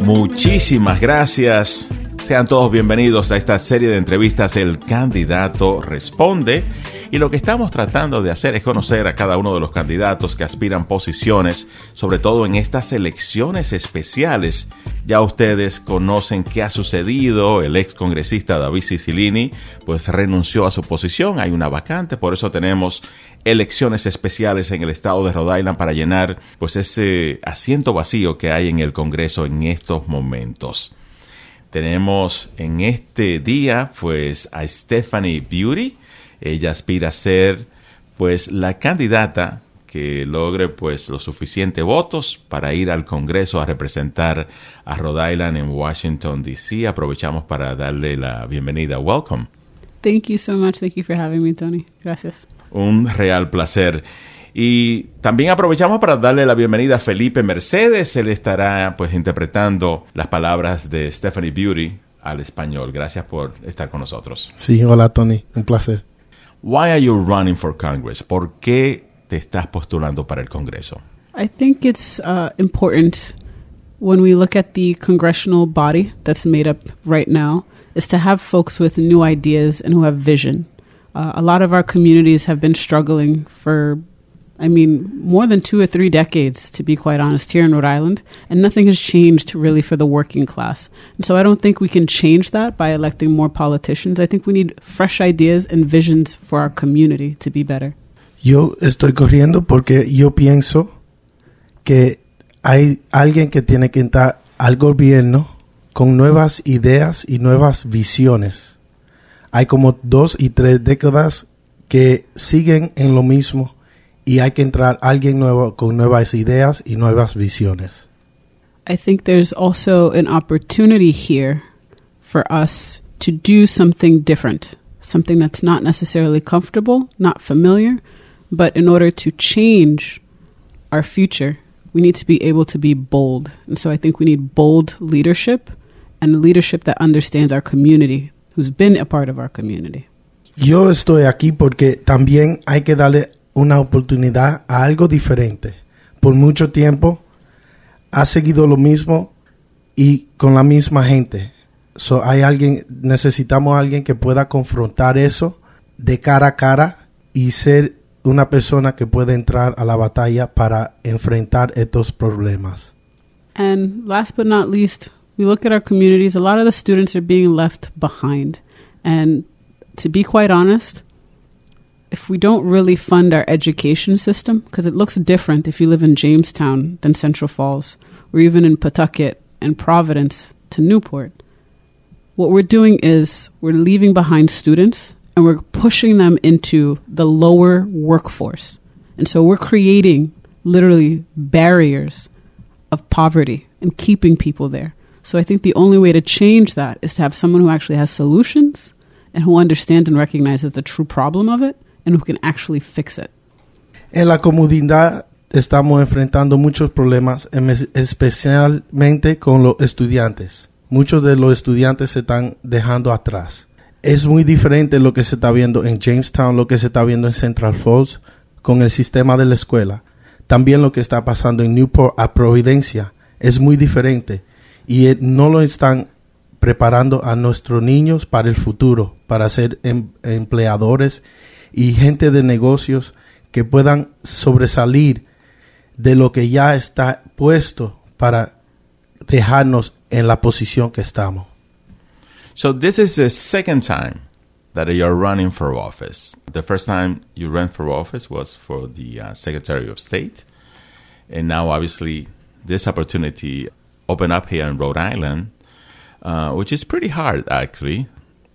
Muchísimas gracias. Sean todos bienvenidos a esta serie de entrevistas El candidato responde. Y lo que estamos tratando de hacer es conocer a cada uno de los candidatos que aspiran posiciones, sobre todo en estas elecciones especiales. Ya ustedes conocen qué ha sucedido. El ex congresista David Cicilline pues renunció a su posición. Hay una vacante, por eso tenemos elecciones especiales en el estado de Rhode Island para llenar pues ese asiento vacío que hay en el Congreso en estos momentos. Tenemos en este día pues a Stephanie Beauty. Ella aspira a ser pues la candidata que logre pues los suficientes votos para ir al Congreso a representar a Rhode Island en Washington DC. Aprovechamos para darle la bienvenida. Welcome. Thank you so much. Thank you for having me, Tony. Gracias. Un real placer. Y también aprovechamos para darle la bienvenida a Felipe Mercedes. Él estará pues interpretando las palabras de Stephanie Beauty al español. Gracias por estar con nosotros. Sí, hola Tony, un placer. Why are you running for Congress? ¿Por qué te estás postulando para el Congreso? I think it's uh, important when we look at the congressional body that's made up right now is to have folks with new ideas and who have vision. Uh, a lot of our communities have been struggling for I mean, more than two or three decades, to be quite honest, here in Rhode Island, and nothing has changed really for the working class. And so I don't think we can change that by electing more politicians. I think we need fresh ideas and visions for our community to be better. Yo estoy corriendo porque yo pienso que hay alguien que tiene que entrar al gobierno con nuevas ideas y nuevas visiones. Hay como dos y tres décadas que siguen en lo mismo y hay que entrar alguien nuevo con nuevas ideas y nuevas visiones. I think there's also an opportunity here for us to do something different, something that's not necessarily comfortable, not familiar, but in order to change our future, we need to be able to be bold. And so I think we need bold leadership and leadership that understands our community, who's been a part of our community. Yo estoy aquí porque también hay que darle una oportunidad a algo diferente. Por mucho tiempo ha seguido lo mismo y con la misma gente. So, hay alguien, necesitamos alguien que pueda confrontar eso de cara a cara y ser una persona que pueda entrar a la batalla para enfrentar estos problemas. And last but not least, we look at our communities, a lot of the students are being left behind. And to be quite honest, if we don't really fund our education system, because it looks different if you live in Jamestown than Central Falls, or even in Pawtucket and Providence to Newport, what we're doing is we're leaving behind students and we're pushing them into the lower workforce. And so we're creating literally barriers of poverty and keeping people there. So I think the only way to change that is to have someone who actually has solutions and who understands and recognizes the true problem of it and who can actually fix it. En la comunidad estamos enfrentando muchos problemas, em- especialmente con los estudiantes. Muchos de los estudiantes se están dejando atrás. Es muy diferente lo que se está viendo en Jamestown, lo que se está viendo en Central Falls con el sistema de la escuela. También lo que está pasando en Newport a Providencia es muy diferente y eh, no lo están preparando a nuestros niños para el futuro, para ser em- empleadores y gente de negocios que puedan sobresalir de lo que ya está puesto para dejarnos en la posición que estamos. So this is the second time that you're running for office. The first time you ran for office was for the uh, Secretary of State, and now obviously this opportunity opened up here in Rhode Island, uh, which is pretty hard actually.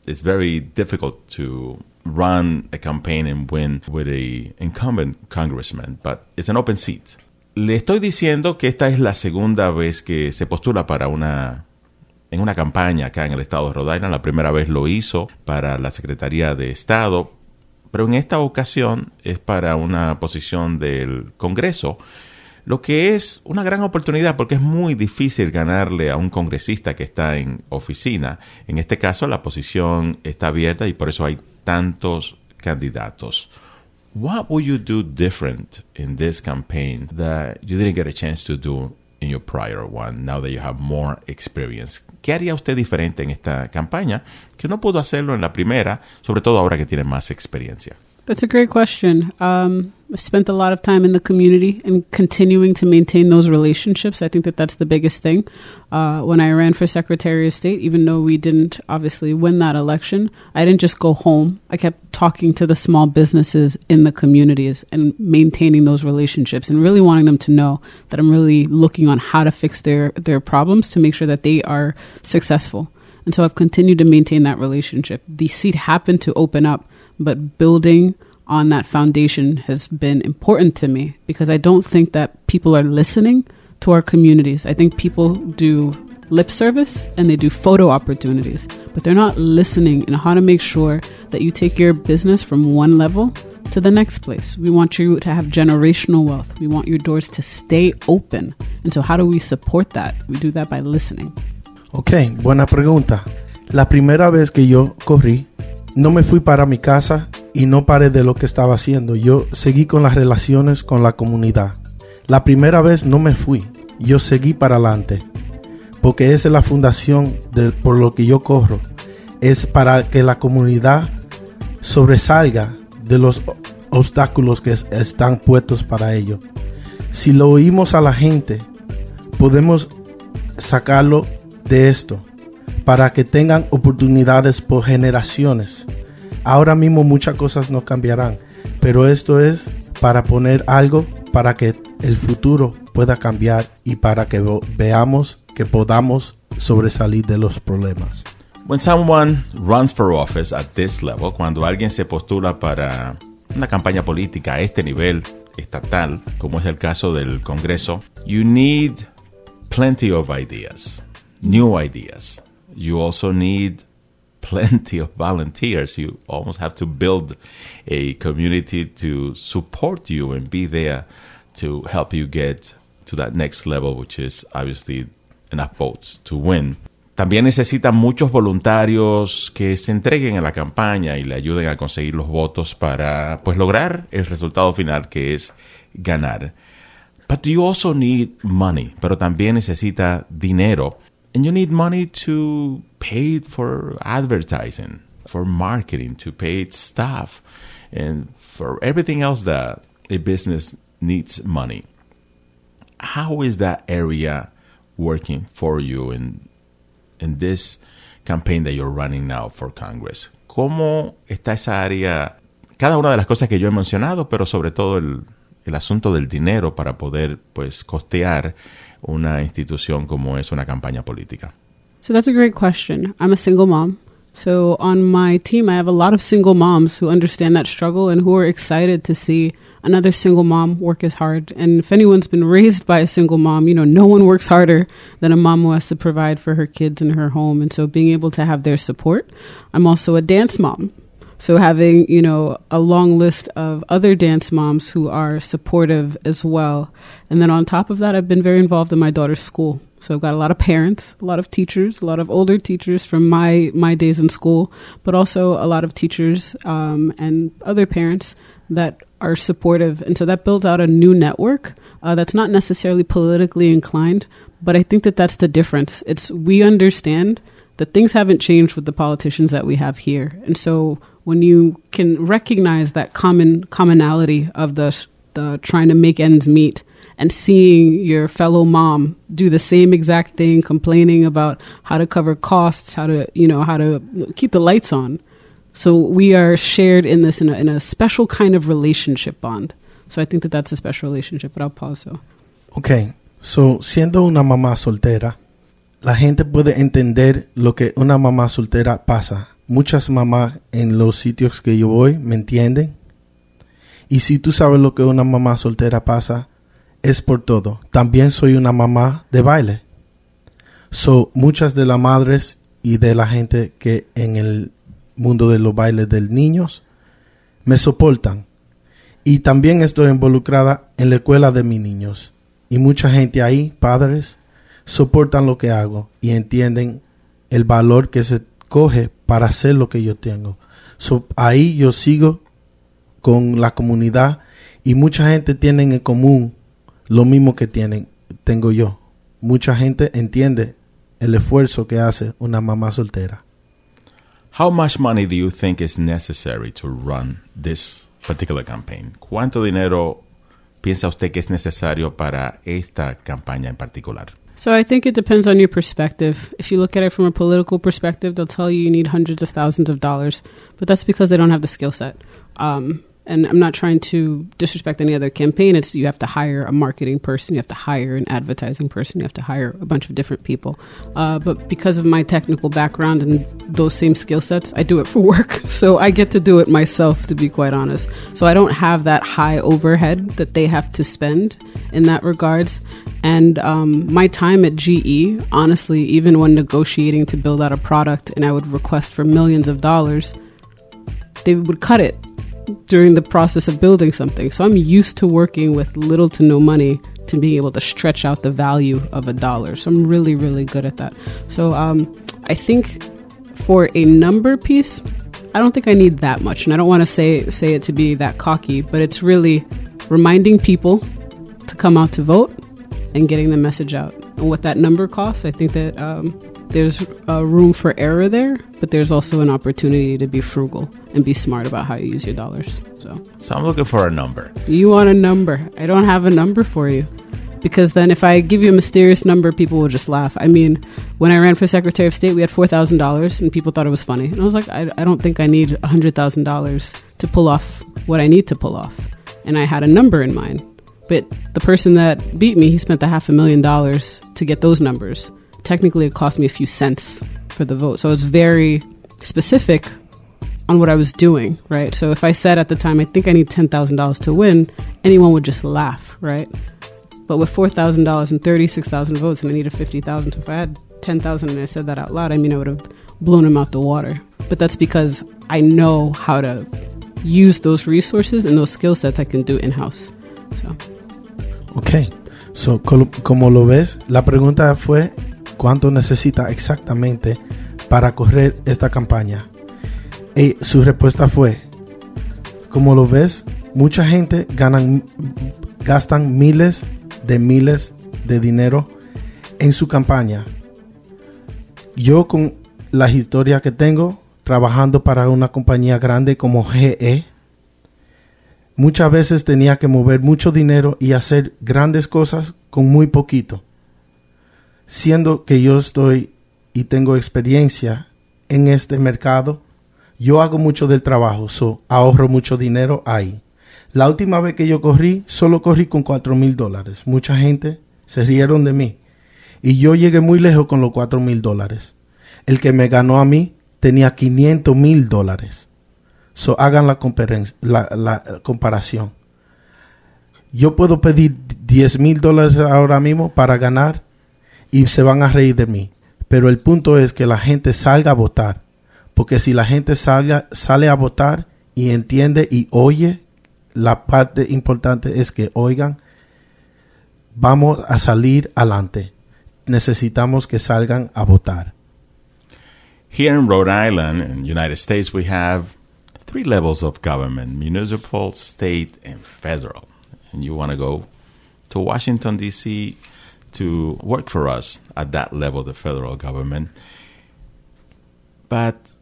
It's very difficult to run a campaign and win with a incumbent congressman, but it's an open seat. Le estoy diciendo que esta es la segunda vez que se postula para una en una campaña acá en el estado de Rhode Island. La primera vez lo hizo para la Secretaría de Estado, pero en esta ocasión es para una posición del Congreso, lo que es una gran oportunidad porque es muy difícil ganarle a un congresista que está en oficina. En este caso la posición está abierta y por eso hay tantos candidatos. What would you do different in this campaign that you didn't get a chance to do in your prior one now that you have more experience. ¿Qué haría usted diferente en esta campaña que no pudo hacerlo en la primera, sobre todo ahora que tiene más experiencia? That's a great question. Um, I've spent a lot of time in the community and continuing to maintain those relationships. I think that that's the biggest thing. Uh, when I ran for Secretary of State, even though we didn't obviously win that election, I didn't just go home. I kept talking to the small businesses in the communities and maintaining those relationships and really wanting them to know that I'm really looking on how to fix their, their problems to make sure that they are successful. And so I've continued to maintain that relationship. The seat happened to open up but building on that foundation has been important to me because I don't think that people are listening to our communities. I think people do lip service and they do photo opportunities, but they're not listening in how to make sure that you take your business from one level to the next place. We want you to have generational wealth. We want your doors to stay open. And so, how do we support that? We do that by listening. Ok, buena pregunta. La primera vez que yo corrí, no me fui para mi casa y no paré de lo que estaba haciendo. Yo seguí con las relaciones con la comunidad. La primera vez no me fui, yo seguí para adelante. Porque esa es la fundación de, por lo que yo corro. Es para que la comunidad sobresalga de los obstáculos que están puestos para ello. Si lo oímos a la gente, podemos sacarlo de esto para que tengan oportunidades por generaciones. Ahora mismo muchas cosas no cambiarán, pero esto es para poner algo para que el futuro pueda cambiar y para que veamos que podamos sobresalir de los problemas. When someone runs for office at this level, cuando alguien se postula para una campaña política a este nivel estatal, como es el caso del Congreso, you need plenty of ideas, new ideas. You also need plenty of volunteers. You almost have to build a community to support you and be there to help you get to that next level, which is obviously enough votes to win. También necesita muchos voluntarios que se entreguen a la campaña y le ayuden a conseguir los votos para pues lograr el resultado final que es ganar. But you also need money, pero también necesita dinero and you need money to pay for advertising, for marketing, to pay staff, and for everything else that a business needs money. How is that area working for you in in this campaign that you're running now for Congress? ¿Cómo está esa área? Cada una de las cosas que yo he mencionado, pero sobre todo el, el asunto del dinero para poder pues costear una institución como es una campaña política? So that's a great question. I'm a single mom. So on my team, I have a lot of single moms who understand that struggle and who are excited to see another single mom work as hard. And if anyone's been raised by a single mom, you know, no one works harder than a mom who has to provide for her kids in her home. And so being able to have their support. I'm also a dance mom. So having, you know, a long list of other dance moms who are supportive as well. And then on top of that, I've been very involved in my daughter's school. So I've got a lot of parents, a lot of teachers, a lot of older teachers from my my days in school, but also a lot of teachers um, and other parents that are supportive, and so that builds out a new network uh, that's not necessarily politically inclined, but I think that that's the difference. It's we understand that things haven't changed with the politicians that we have here, and so when you can recognize that common commonality of the the trying to make ends meet and seeing your fellow mom do the same exact thing complaining about how to cover costs how to you know how to keep the lights on. So we are shared in this in a, in a special kind of relationship bond. So i think that that's a special relationship but i'll pause so okay. So siendo una mamá soltera la gente puede entender lo que una mamá soltera pasa muchas mamás en los sitios que yo voy me entienden. Y si tú sabes lo que una mamá soltera pasa, es por todo. También soy una mamá de baile. So, muchas de las madres y de la gente que en el mundo de los bailes de niños me soportan. Y también estoy involucrada en la escuela de mis niños. Y mucha gente ahí, padres, soportan lo que hago y entienden el valor que se coge para hacer lo que yo tengo. ahí yo sigo con la comunidad y mucha gente tiene en común lo mismo que tienen, tengo yo. mucha gente entiende el esfuerzo que hace una mamá soltera. How much money do you think is necessary to run this particular campaign? ¿Cuánto dinero piensa usted que es necesario para esta campaña en particular? So I think it depends on your perspective. If you look at it from a political perspective, they'll tell you you need hundreds of thousands of dollars, but that's because they don't have the skill set. Um, and I'm not trying to disrespect any other campaign. It's you have to hire a marketing person, you have to hire an advertising person, you have to hire a bunch of different people. Uh, but because of my technical background and those same skill sets, I do it for work. So I get to do it myself, to be quite honest. So I don't have that high overhead that they have to spend in that regards. And um, my time at GE, honestly, even when negotiating to build out a product and I would request for millions of dollars, they would cut it during the process of building something. So I'm used to working with little to no money to being able to stretch out the value of a dollar. So I'm really, really good at that. So um, I think for a number piece, I don't think I need that much. And I don't want to say say it to be that cocky, but it's really reminding people to come out to vote and getting the message out. And what that number costs, I think that um, there's a room for error there, but there's also an opportunity to be frugal and be smart about how you use your dollars. So, So I'm looking for a number. you want a number. I don't have a number for you. Because then, if I give you a mysterious number, people will just laugh. I mean, when I ran for Secretary of State, we had $4,000 and people thought it was funny. And I was like, I, I don't think I need $100,000 to pull off what I need to pull off. And I had a number in mind. But the person that beat me, he spent the half a million dollars to get those numbers. Technically, it cost me a few cents for the vote. So it's very specific on what I was doing, right? So if I said at the time, I think I need $10,000 to win, anyone would just laugh, right? But with $4,000 and 36,000 votes, and I needed 50,000, so if I had 10,000 and I said that out loud, I mean, I would have blown him out the water. But that's because I know how to use those resources and those skill sets I can do in house. So. Ok, so, como lo ves, la pregunta fue cuánto necesita exactamente para correr esta campaña. Y su respuesta fue, como lo ves, mucha gente ganan, gastan miles de miles de dinero en su campaña. Yo con la historia que tengo trabajando para una compañía grande como GE, muchas veces tenía que mover mucho dinero y hacer grandes cosas con muy poquito. Siendo que yo estoy y tengo experiencia en este mercado, yo hago mucho del trabajo, so ahorro mucho dinero ahí. La última vez que yo corrí, solo corrí con cuatro mil dólares. Mucha gente se rieron de mí. Y yo llegué muy lejos con los cuatro mil dólares. El que me ganó a mí tenía 500 mil dólares. So, hagan la, comparación. Yo puedo pedir 10 mil dólares ahora mismo para ganar y se van a reír de mí. Pero el punto es que la gente salga a votar. Porque si la gente salga, sale a votar y entiende y oye, la parte importante es que oigan, vamos a salir adelante. Necesitamos que salgan a votar. Here in Rhode Island, in the United States, we have three levels of government municipal, state, and federal. And you want to go to Washington, D.C. to work for us at that level, the federal government. But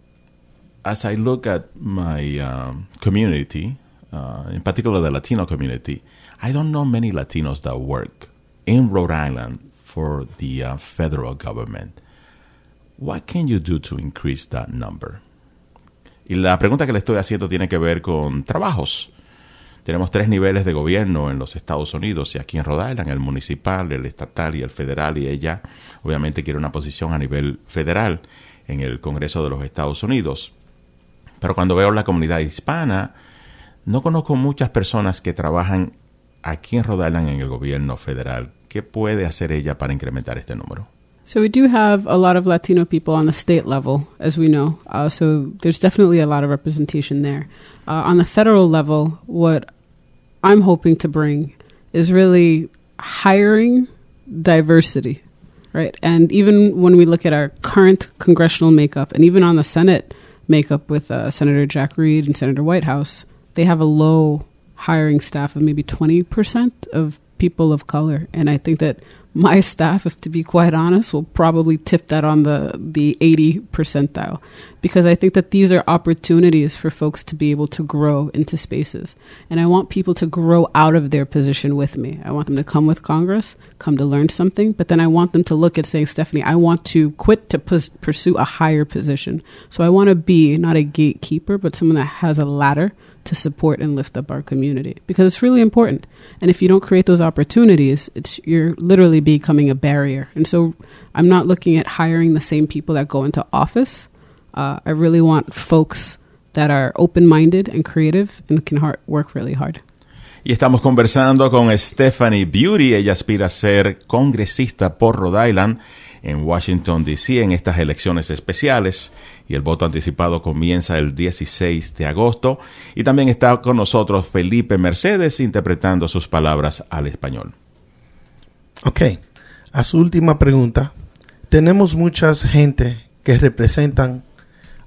as I look at my um, community, uh, in particular the Latino community, I don't know many Latinos that work in Rhode Island for the uh, federal government. What can you do to increase that number? Y la pregunta que le estoy haciendo tiene que ver con trabajos. Tenemos tres niveles de gobierno en los Estados Unidos y aquí en Rhode el municipal, el estatal y el federal, y ella obviamente quiere una posición a nivel federal en el Congreso de los Estados Unidos. Pero cuando veo la comunidad hispana, no conozco muchas personas que trabajan aquí en Rhode en el gobierno federal. ¿Qué puede hacer ella para incrementar este número? So we do have a lot of Latino people on the state level, as we know. Uh, so there's definitely a lot of representation there. Uh, on the federal level, what I'm hoping to bring is really hiring diversity, right? And even when we look at our current congressional makeup, and even on the Senate makeup with uh, Senator Jack Reed and Senator Whitehouse, they have a low hiring staff of maybe 20% of people of color. And I think that my staff, if to be quite honest, will probably tip that on the, the 80 percentile because I think that these are opportunities for folks to be able to grow into spaces. And I want people to grow out of their position with me. I want them to come with Congress, come to learn something, but then I want them to look at saying, Stephanie, I want to quit to pus- pursue a higher position. So I want to be not a gatekeeper, but someone that has a ladder to support and lift up our community because it's really important. And if you don't create those opportunities, it's you're literally becoming a barrier. And so I'm not looking at hiring the same people that go into office. Uh, I really want folks that are open-minded and creative and can hard, work really hard. Y estamos conversando con Stephanie Beauty. Ella aspira a ser congresista por Rhode Island en Washington, D.C. en estas elecciones especiales y el voto anticipado comienza el 16 de agosto. Y también está con nosotros Felipe Mercedes interpretando sus palabras al español. Ok, a su última pregunta. Tenemos mucha gente que representan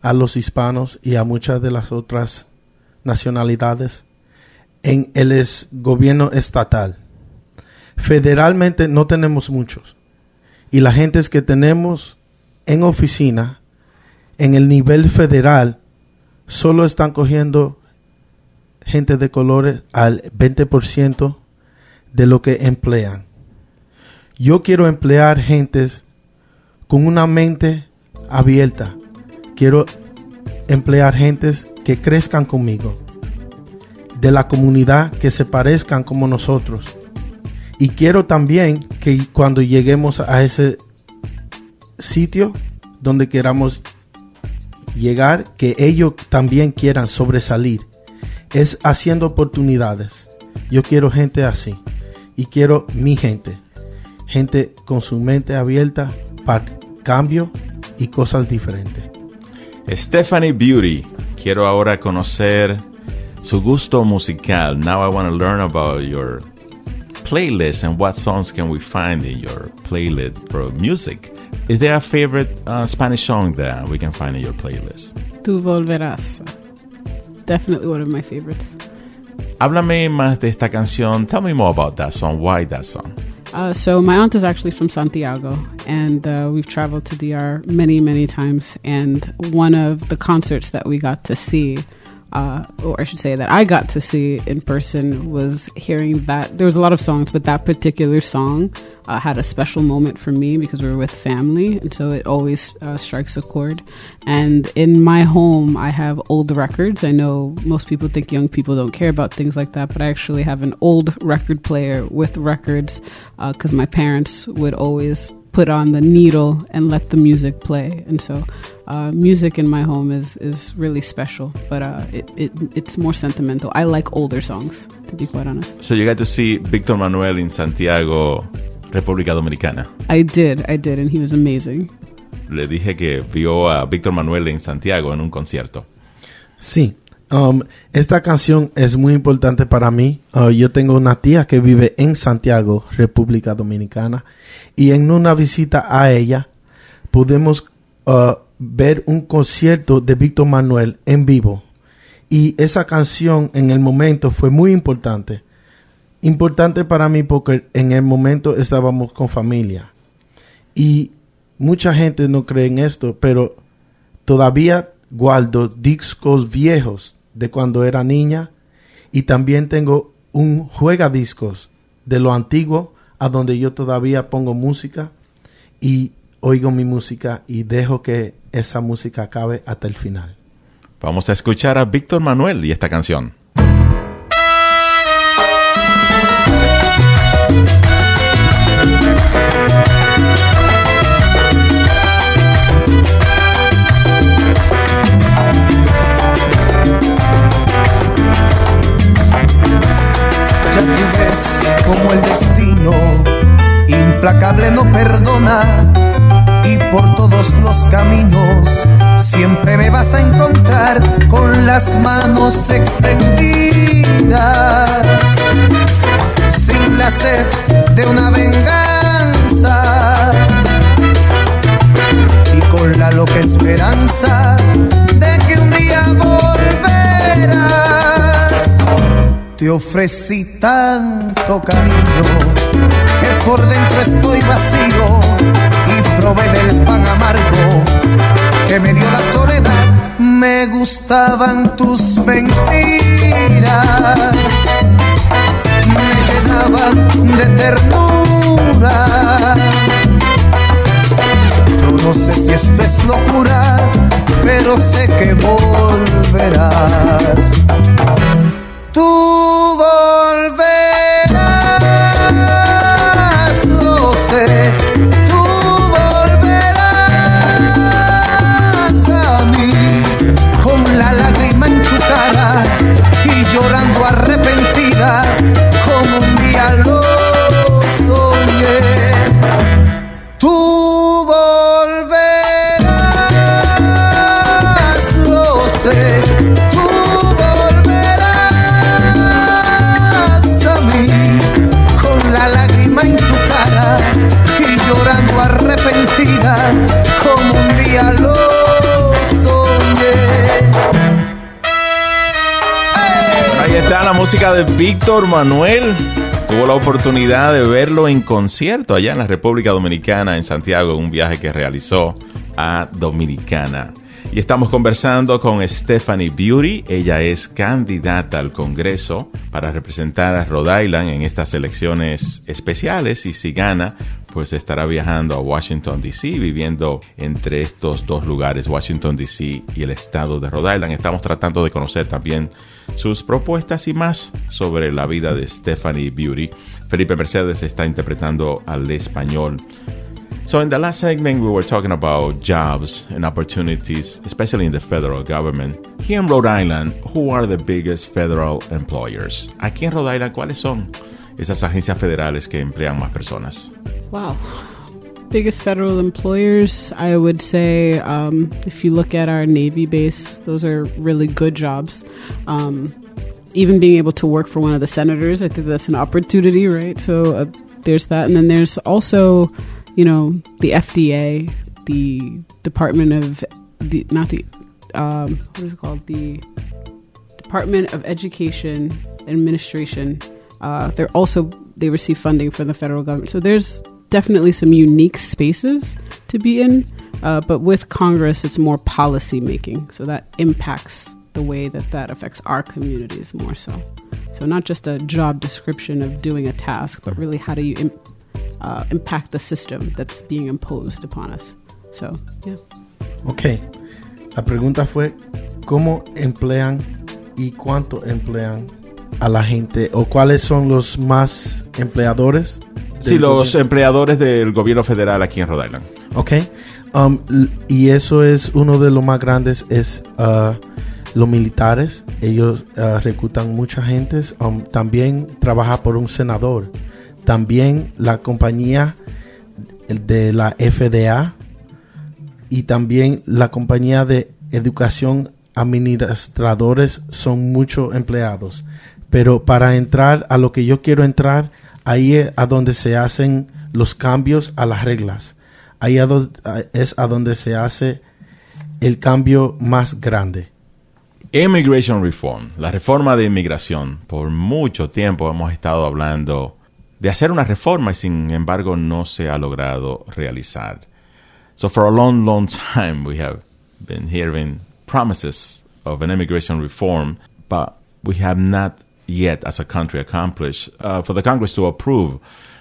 a los hispanos y a muchas de las otras nacionalidades en el gobierno estatal. Federalmente no tenemos muchos. Y la gente que tenemos en oficina, en el nivel federal, solo están cogiendo gente de colores al 20% de lo que emplean. Yo quiero emplear gentes con una mente abierta. Quiero emplear gentes que crezcan conmigo, de la comunidad que se parezcan como nosotros. Y quiero también que cuando lleguemos a ese sitio donde queramos llegar, que ellos también quieran sobresalir. Es haciendo oportunidades. Yo quiero gente así. Y quiero mi gente. Gente con su mente abierta para cambio y cosas diferentes. Stephanie Beauty, quiero ahora conocer su gusto musical. Now I want to learn about your playlist and what songs can we find in your playlist for music. Is there a favorite uh, Spanish song that we can find in your playlist? Tu volverás. Definitely one of my favorites. Háblame más de esta canción. Tell me more about that song. Why that song? Uh, so my aunt is actually from Santiago, and uh, we've traveled to DR many, many times. And one of the concerts that we got to see, uh, or I should say that I got to see in person, was hearing that there was a lot of songs, but that particular song uh, had a special moment for me because we were with family, and so it always uh, strikes a chord. And in my home, I have old records. I know most people think young people don't care about things like that, but I actually have an old record player with records because my parents would always put on the needle and let the music play. And so, uh, music in my home is is really special, but uh, it, it it's more sentimental. I like older songs, to be quite honest. So you got to see Victor Manuel in Santiago, República Dominicana. I did, I did, and he was amazing. Le dije que vio a Víctor Manuel en Santiago en un concierto. Sí, um, esta canción es muy importante para mí. Uh, yo tengo una tía que vive en Santiago, República Dominicana, y en una visita a ella pudimos uh, ver un concierto de Víctor Manuel en vivo. Y esa canción en el momento fue muy importante. Importante para mí porque en el momento estábamos con familia. Y mucha gente no cree en esto, pero todavía guardo discos viejos de cuando era niña y también tengo un juega discos de lo antiguo a donde yo todavía pongo música y oigo mi música y dejo que esa música acabe hasta el final. Vamos a escuchar a Víctor Manuel y esta canción. Ya tú ves como el destino implacable no perdona y por todos los caminos siempre me vas a encontrar con las manos extendidas sin la sed de una venganza y con la loca esperanza de que un día volverás te ofrecí tanto cariño que por dentro estoy vacío y probé del pan amargo que me dio la soledad. Me gustaban tus mentiras, me llenaban de ternura. Yo no sé si esto es locura, pero sé que volverás. De Víctor Manuel. Tuvo la oportunidad de verlo en concierto allá en la República Dominicana, en Santiago, un viaje que realizó a Dominicana. Y estamos conversando con Stephanie Beauty. Ella es candidata al Congreso para representar a Rhode Island en estas elecciones especiales y si gana, pues estará viajando a Washington, D.C., viviendo entre estos dos lugares, Washington, D.C. y el estado de Rhode Island. Estamos tratando de conocer también sus propuestas y más sobre la vida de Stephanie Beauty. Felipe Mercedes está interpretando al español. So in the last segment, we were talking about jobs and opportunities, especially in the federal government. Here in Rhode Island, who are the biggest federal employers? Aquí en Rhode Island, ¿cuáles son esas agencias federales que emplean más personas? Wow. Biggest federal employers, I would say, um, if you look at our Navy base, those are really good jobs. Um, even being able to work for one of the senators, I think that's an opportunity, right? So uh, there's that. And then there's also, you know, the FDA, the Department of, the not the, um, what is it called? The Department of Education Administration. Uh, they're also they receive funding from the federal government. So there's definitely some unique spaces to be in, uh, but with Congress, it's more policy making. So that impacts the way that that affects our communities more so. So not just a job description of doing a task, but really how do you im- uh, impact the system that's being imposed upon us. So yeah. Ok. La pregunta fue, ¿cómo emplean y cuánto emplean a la gente? ¿O cuáles son los más empleadores? Sí, los gobierno? empleadores del gobierno federal aquí en Rhode Island. Ok. Um, y eso es uno de los más grandes, es uh, los militares. Ellos uh, reclutan mucha gente. Um, también trabaja por un senador. También la compañía de la FDA y también la compañía de educación administradores son muchos empleados. Pero para entrar a lo que yo quiero entrar, ahí es a donde se hacen los cambios a las reglas. Ahí es a donde se hace el cambio más grande. Immigration Reform, la reforma de inmigración. Por mucho tiempo hemos estado hablando de hacer una reforma y sin embargo no se ha logrado realizar. So for a long, long time we have been hearing promises of an immigration reform, but we have not yet as a country accomplish uh, for the Congress to approve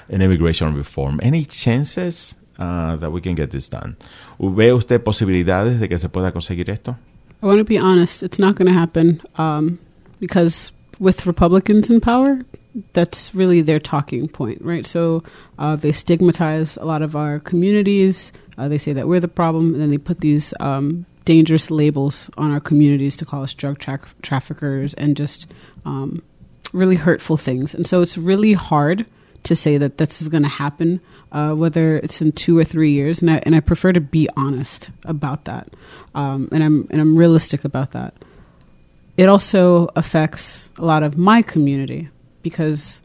an immigration reform. Any chances uh, that we can get this done? ¿Ve usted posibilidades de que se pueda conseguir esto? I want to be honest, it's not going to happen um, because with Republicans in power, that's really their talking point, right? So uh, they stigmatize a lot of our communities. Uh, they say that we're the problem, and then they put these um, dangerous labels on our communities to call us drug tra- traffickers and just um, really hurtful things. And so it's really hard to say that this is going to happen, uh, whether it's in two or three years. And I, and I prefer to be honest about that, um, and I'm and I'm realistic about that. It also affects a lot of my community because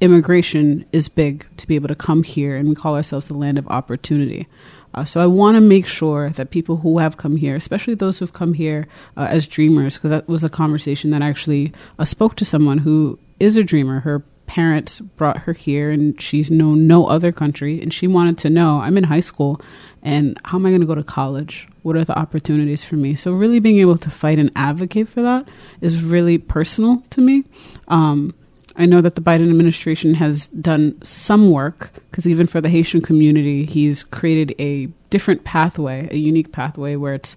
immigration is big to be able to come here, and we call ourselves the land of opportunity. Uh, so I want to make sure that people who have come here, especially those who've come here uh, as dreamers, because that was a conversation that actually uh, spoke to someone who is a dreamer. Her parents brought her here and she's known no other country and she wanted to know I'm in high school and how am I going to go to college? What are the opportunities for me? So, really being able to fight and advocate for that is really personal to me. Um, I know that the Biden administration has done some work because even for the Haitian community, he's created a different pathway, a unique pathway where it's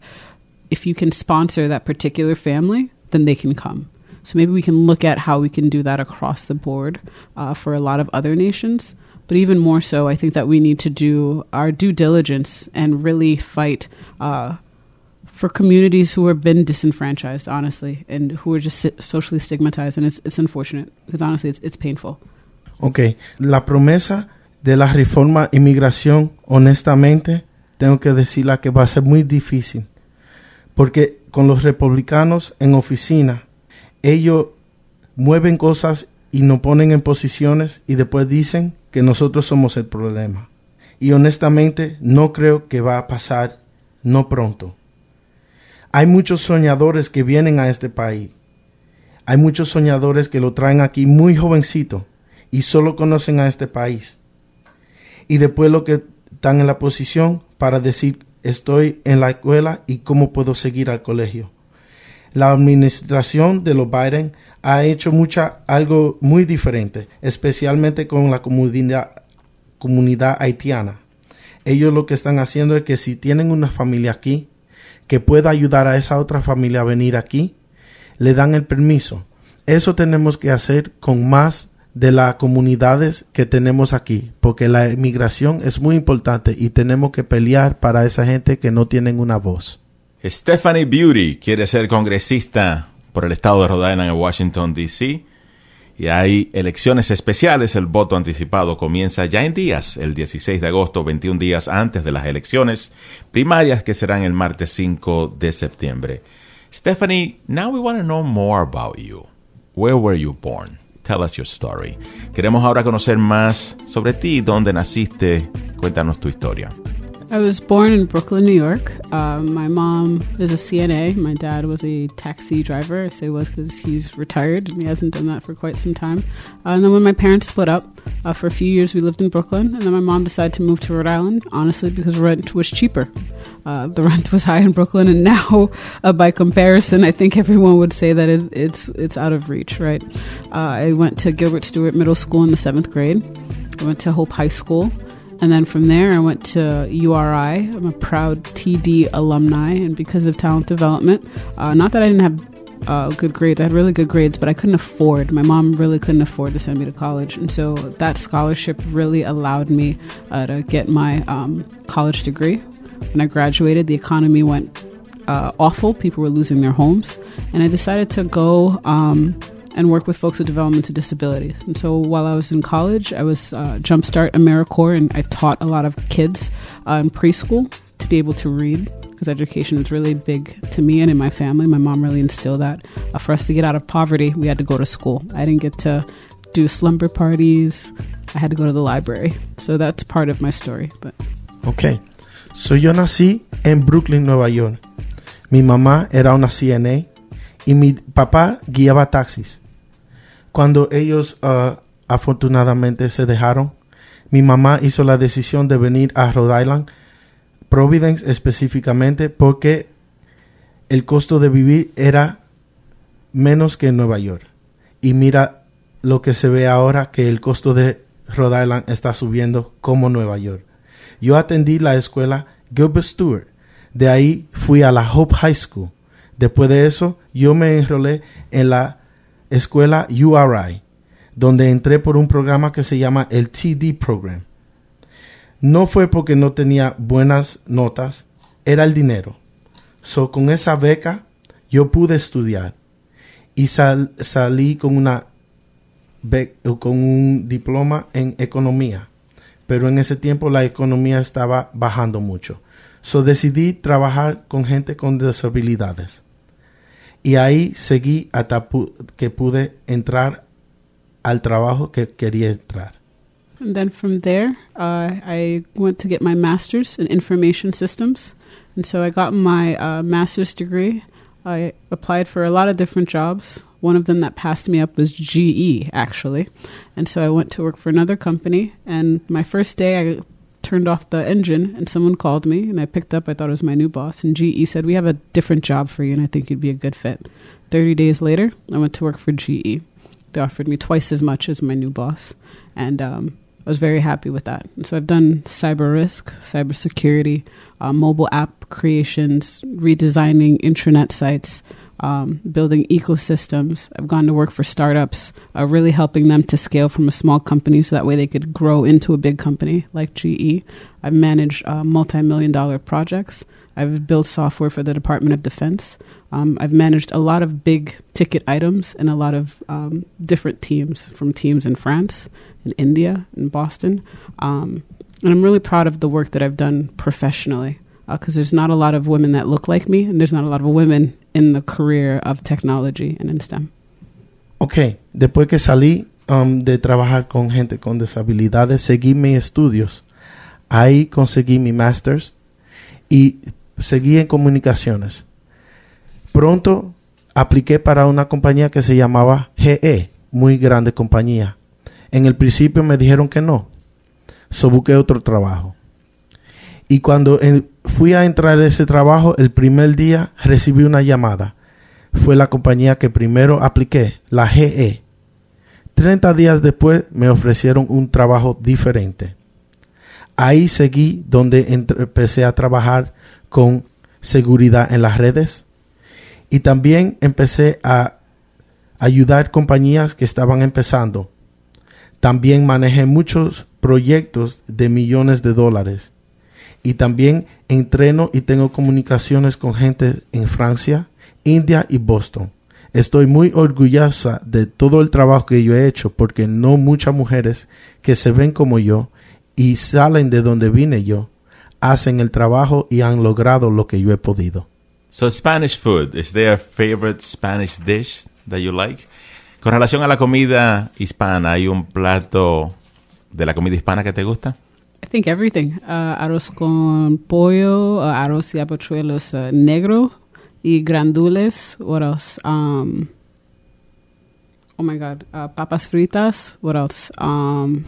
if you can sponsor that particular family, then they can come. So maybe we can look at how we can do that across the board uh, for a lot of other nations. But even more so, I think that we need to do our due diligence and really fight uh, for communities who have been disenfranchised, honestly, and who are just socially stigmatized. And it's, it's unfortunate because honestly, it's, it's painful. Ok, la promesa de la reforma inmigración, honestamente, tengo que decirla que va a ser muy difícil. Porque con los republicanos en oficina, ellos mueven cosas y nos ponen en posiciones y después dicen que nosotros somos el problema. Y honestamente no creo que va a pasar no pronto. Hay muchos soñadores que vienen a este país. Hay muchos soñadores que lo traen aquí muy jovencito y solo conocen a este país. Y después lo que están en la posición para decir estoy en la escuela y cómo puedo seguir al colegio. La administración de los Biden ha hecho mucha, algo muy diferente, especialmente con la comunidad, comunidad haitiana. Ellos lo que están haciendo es que si tienen una familia aquí, que pueda ayudar a esa otra familia a venir aquí, le dan el permiso. Eso tenemos que hacer con más de las comunidades que tenemos aquí, porque la inmigración es muy importante y tenemos que pelear para esa gente que no tienen una voz. Stephanie Beauty quiere ser congresista por el estado de Rhode Island en Washington, D.C. Y hay elecciones especiales. El voto anticipado comienza ya en días, el 16 de agosto, 21 días antes de las elecciones primarias que serán el martes 5 de septiembre. Stephanie, now we want to know more about you. Where were you born? Tell us your story. Queremos ahora conocer más sobre ti, dónde naciste. Cuéntanos tu historia. I was born in Brooklyn, New York. Uh, my mom is a CNA. My dad was a taxi driver. I say was because he's retired and he hasn't done that for quite some time. Uh, and then when my parents split up, uh, for a few years we lived in Brooklyn. And then my mom decided to move to Rhode Island, honestly, because rent was cheaper. Uh, the rent was high in Brooklyn, and now, uh, by comparison, I think everyone would say that it's it's out of reach, right? Uh, I went to Gilbert Stewart Middle School in the seventh grade. I went to Hope High School. And then from there, I went to URI. I'm a proud TD alumni, and because of talent development, uh, not that I didn't have uh, good grades, I had really good grades, but I couldn't afford. My mom really couldn't afford to send me to college, and so that scholarship really allowed me uh, to get my um, college degree. When I graduated, the economy went uh, awful. People were losing their homes, and I decided to go. Um, and work with folks with developmental disabilities. And so while I was in college, I was uh, Jumpstart AmeriCorps, and I taught a lot of kids uh, in preschool to be able to read because education is really big to me and in my family. My mom really instilled that. Uh, for us to get out of poverty, we had to go to school. I didn't get to do slumber parties. I had to go to the library. So that's part of my story. But okay, so yo nací en Brooklyn, Nueva York. Mi mamá era una CNA y mi papá guiaba taxis. Cuando ellos uh, afortunadamente se dejaron, mi mamá hizo la decisión de venir a Rhode Island, Providence específicamente, porque el costo de vivir era menos que en Nueva York. Y mira lo que se ve ahora, que el costo de Rhode Island está subiendo como Nueva York. Yo atendí la escuela Gilbert Stewart. De ahí fui a la Hope High School. Después de eso, yo me enrolé en la escuela URI, donde entré por un programa que se llama el TD Program. No fue porque no tenía buenas notas, era el dinero. So, con esa beca yo pude estudiar y salí con una con un diploma en economía. Pero en ese tiempo la economía estaba bajando mucho. So decidí trabajar con gente con disabilidades. Y ahí seguí hasta que pude entrar al trabajo que quería entrar. And then from there, uh, I went to get my master's in information systems. And so I got my uh, master's degree. I applied for a lot of different jobs. One of them that passed me up was GE, actually. And so I went to work for another company. And my first day, I turned off the engine and someone called me and I picked up. I thought it was my new boss. And GE said, We have a different job for you and I think you'd be a good fit. 30 days later, I went to work for GE. They offered me twice as much as my new boss. And um, I was very happy with that. And so I've done cyber risk, cybersecurity, uh, mobile app creations, redesigning intranet sites, um, building ecosystems. I've gone to work for startups, uh, really helping them to scale from a small company so that way they could grow into a big company like GE. I've managed uh, multi million dollar projects. I've built software for the Department of Defense. Um, I've managed a lot of big ticket items and a lot of um, different teams, from teams in France, in India, in Boston. Um, and I'm really proud of the work that I've done professionally because uh, there's not a lot of women that look like me, and there's not a lot of women in the career of technology and in STEM. Ok, después que salí um, de trabajar con gente con disabilidades, seguí mis estudios. Ahí conseguí mi master's y seguí en comunicaciones. Pronto apliqué para una compañía que se llamaba GE, muy grande compañía. En el principio me dijeron que no, so busqué otro trabajo. Y cuando fui a entrar a ese trabajo, el primer día recibí una llamada. Fue la compañía que primero apliqué, la GE. 30 días después me ofrecieron un trabajo diferente. Ahí seguí donde empecé a trabajar con seguridad en las redes y también empecé a ayudar compañías que estaban empezando. También manejé muchos proyectos de millones de dólares y también entreno y tengo comunicaciones con gente en Francia, India y Boston. Estoy muy orgullosa de todo el trabajo que yo he hecho porque no muchas mujeres que se ven como yo y salen de donde vine yo hacen el trabajo y han logrado lo que yo he podido. So Spanish food, is there a favorite Spanish dish that you like? Con relación a la comida hispana, ¿hay un plato de la comida hispana que te gusta? I think everything. Uh, arroz con pollo, uh, arroz y habichuelos uh, negro y grandules. What else? Um, oh my God. Uh, papas fritas. What else? Um,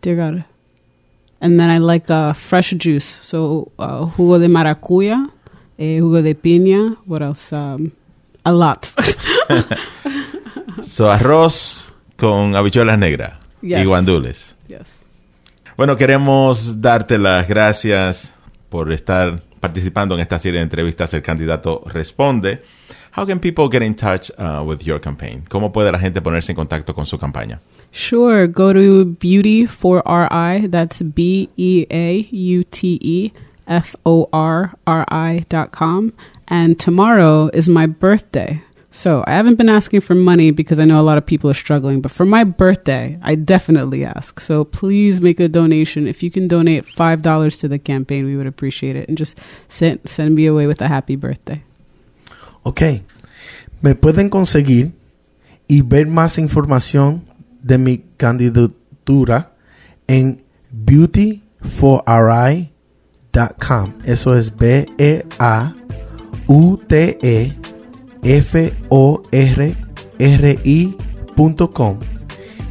dear God. And then I like uh, fresh juice. So uh, jugo de maracuya, eh, jugo de piña. What else? Um, a lot. so arroz con habichuelas negras yes. y guandules. Yes. Bueno, queremos darte las gracias por estar participando en esta serie de entrevistas El Candidato Responde. How can people get in touch uh, with your campaign? ¿Cómo puede la gente ponerse en contacto con su campaña? Sure, go to Beauty for RI. That's B E A U T E F O R R I dot com. And tomorrow is my birthday. So I haven't been asking for money because I know a lot of people are struggling, but for my birthday, I definitely ask. So please make a donation. If you can donate $5 to the campaign, we would appreciate it. And just send, send me away with a happy birthday. Ok. Me pueden conseguir y ver más información de mi candidatura en beautyforri.com. Eso es B-E-A-U-T-E F-O-R-R-I.com.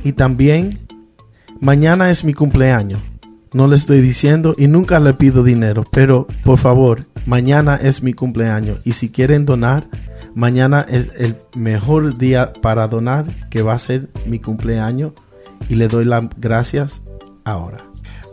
Y también, mañana es mi cumpleaños. No le estoy diciendo y nunca le pido dinero, pero por favor, mañana es mi cumpleaños. Y si quieren donar, mañana es el mejor día para donar, que va a ser mi cumpleaños. Y le doy las gracias ahora.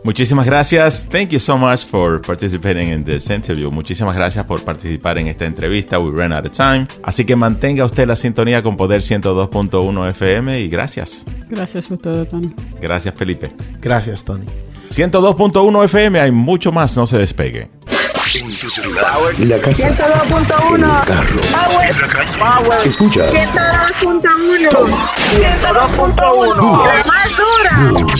Muchísimas gracias. Thank you so much for participating in this interview. Muchísimas gracias por participar en esta entrevista. We ran out of time. Así que mantenga usted la sintonía con Poder 102.1 FM y gracias. Gracias por todo, Tony. Gracias, Felipe. Gracias, Tony. 102.1 FM, hay mucho más, no se despegue. En tu celular, en la casa, 102.1 en el carro, Power, en la calle. Power. Escuchas 102.1 102.1 La más dura. Dura.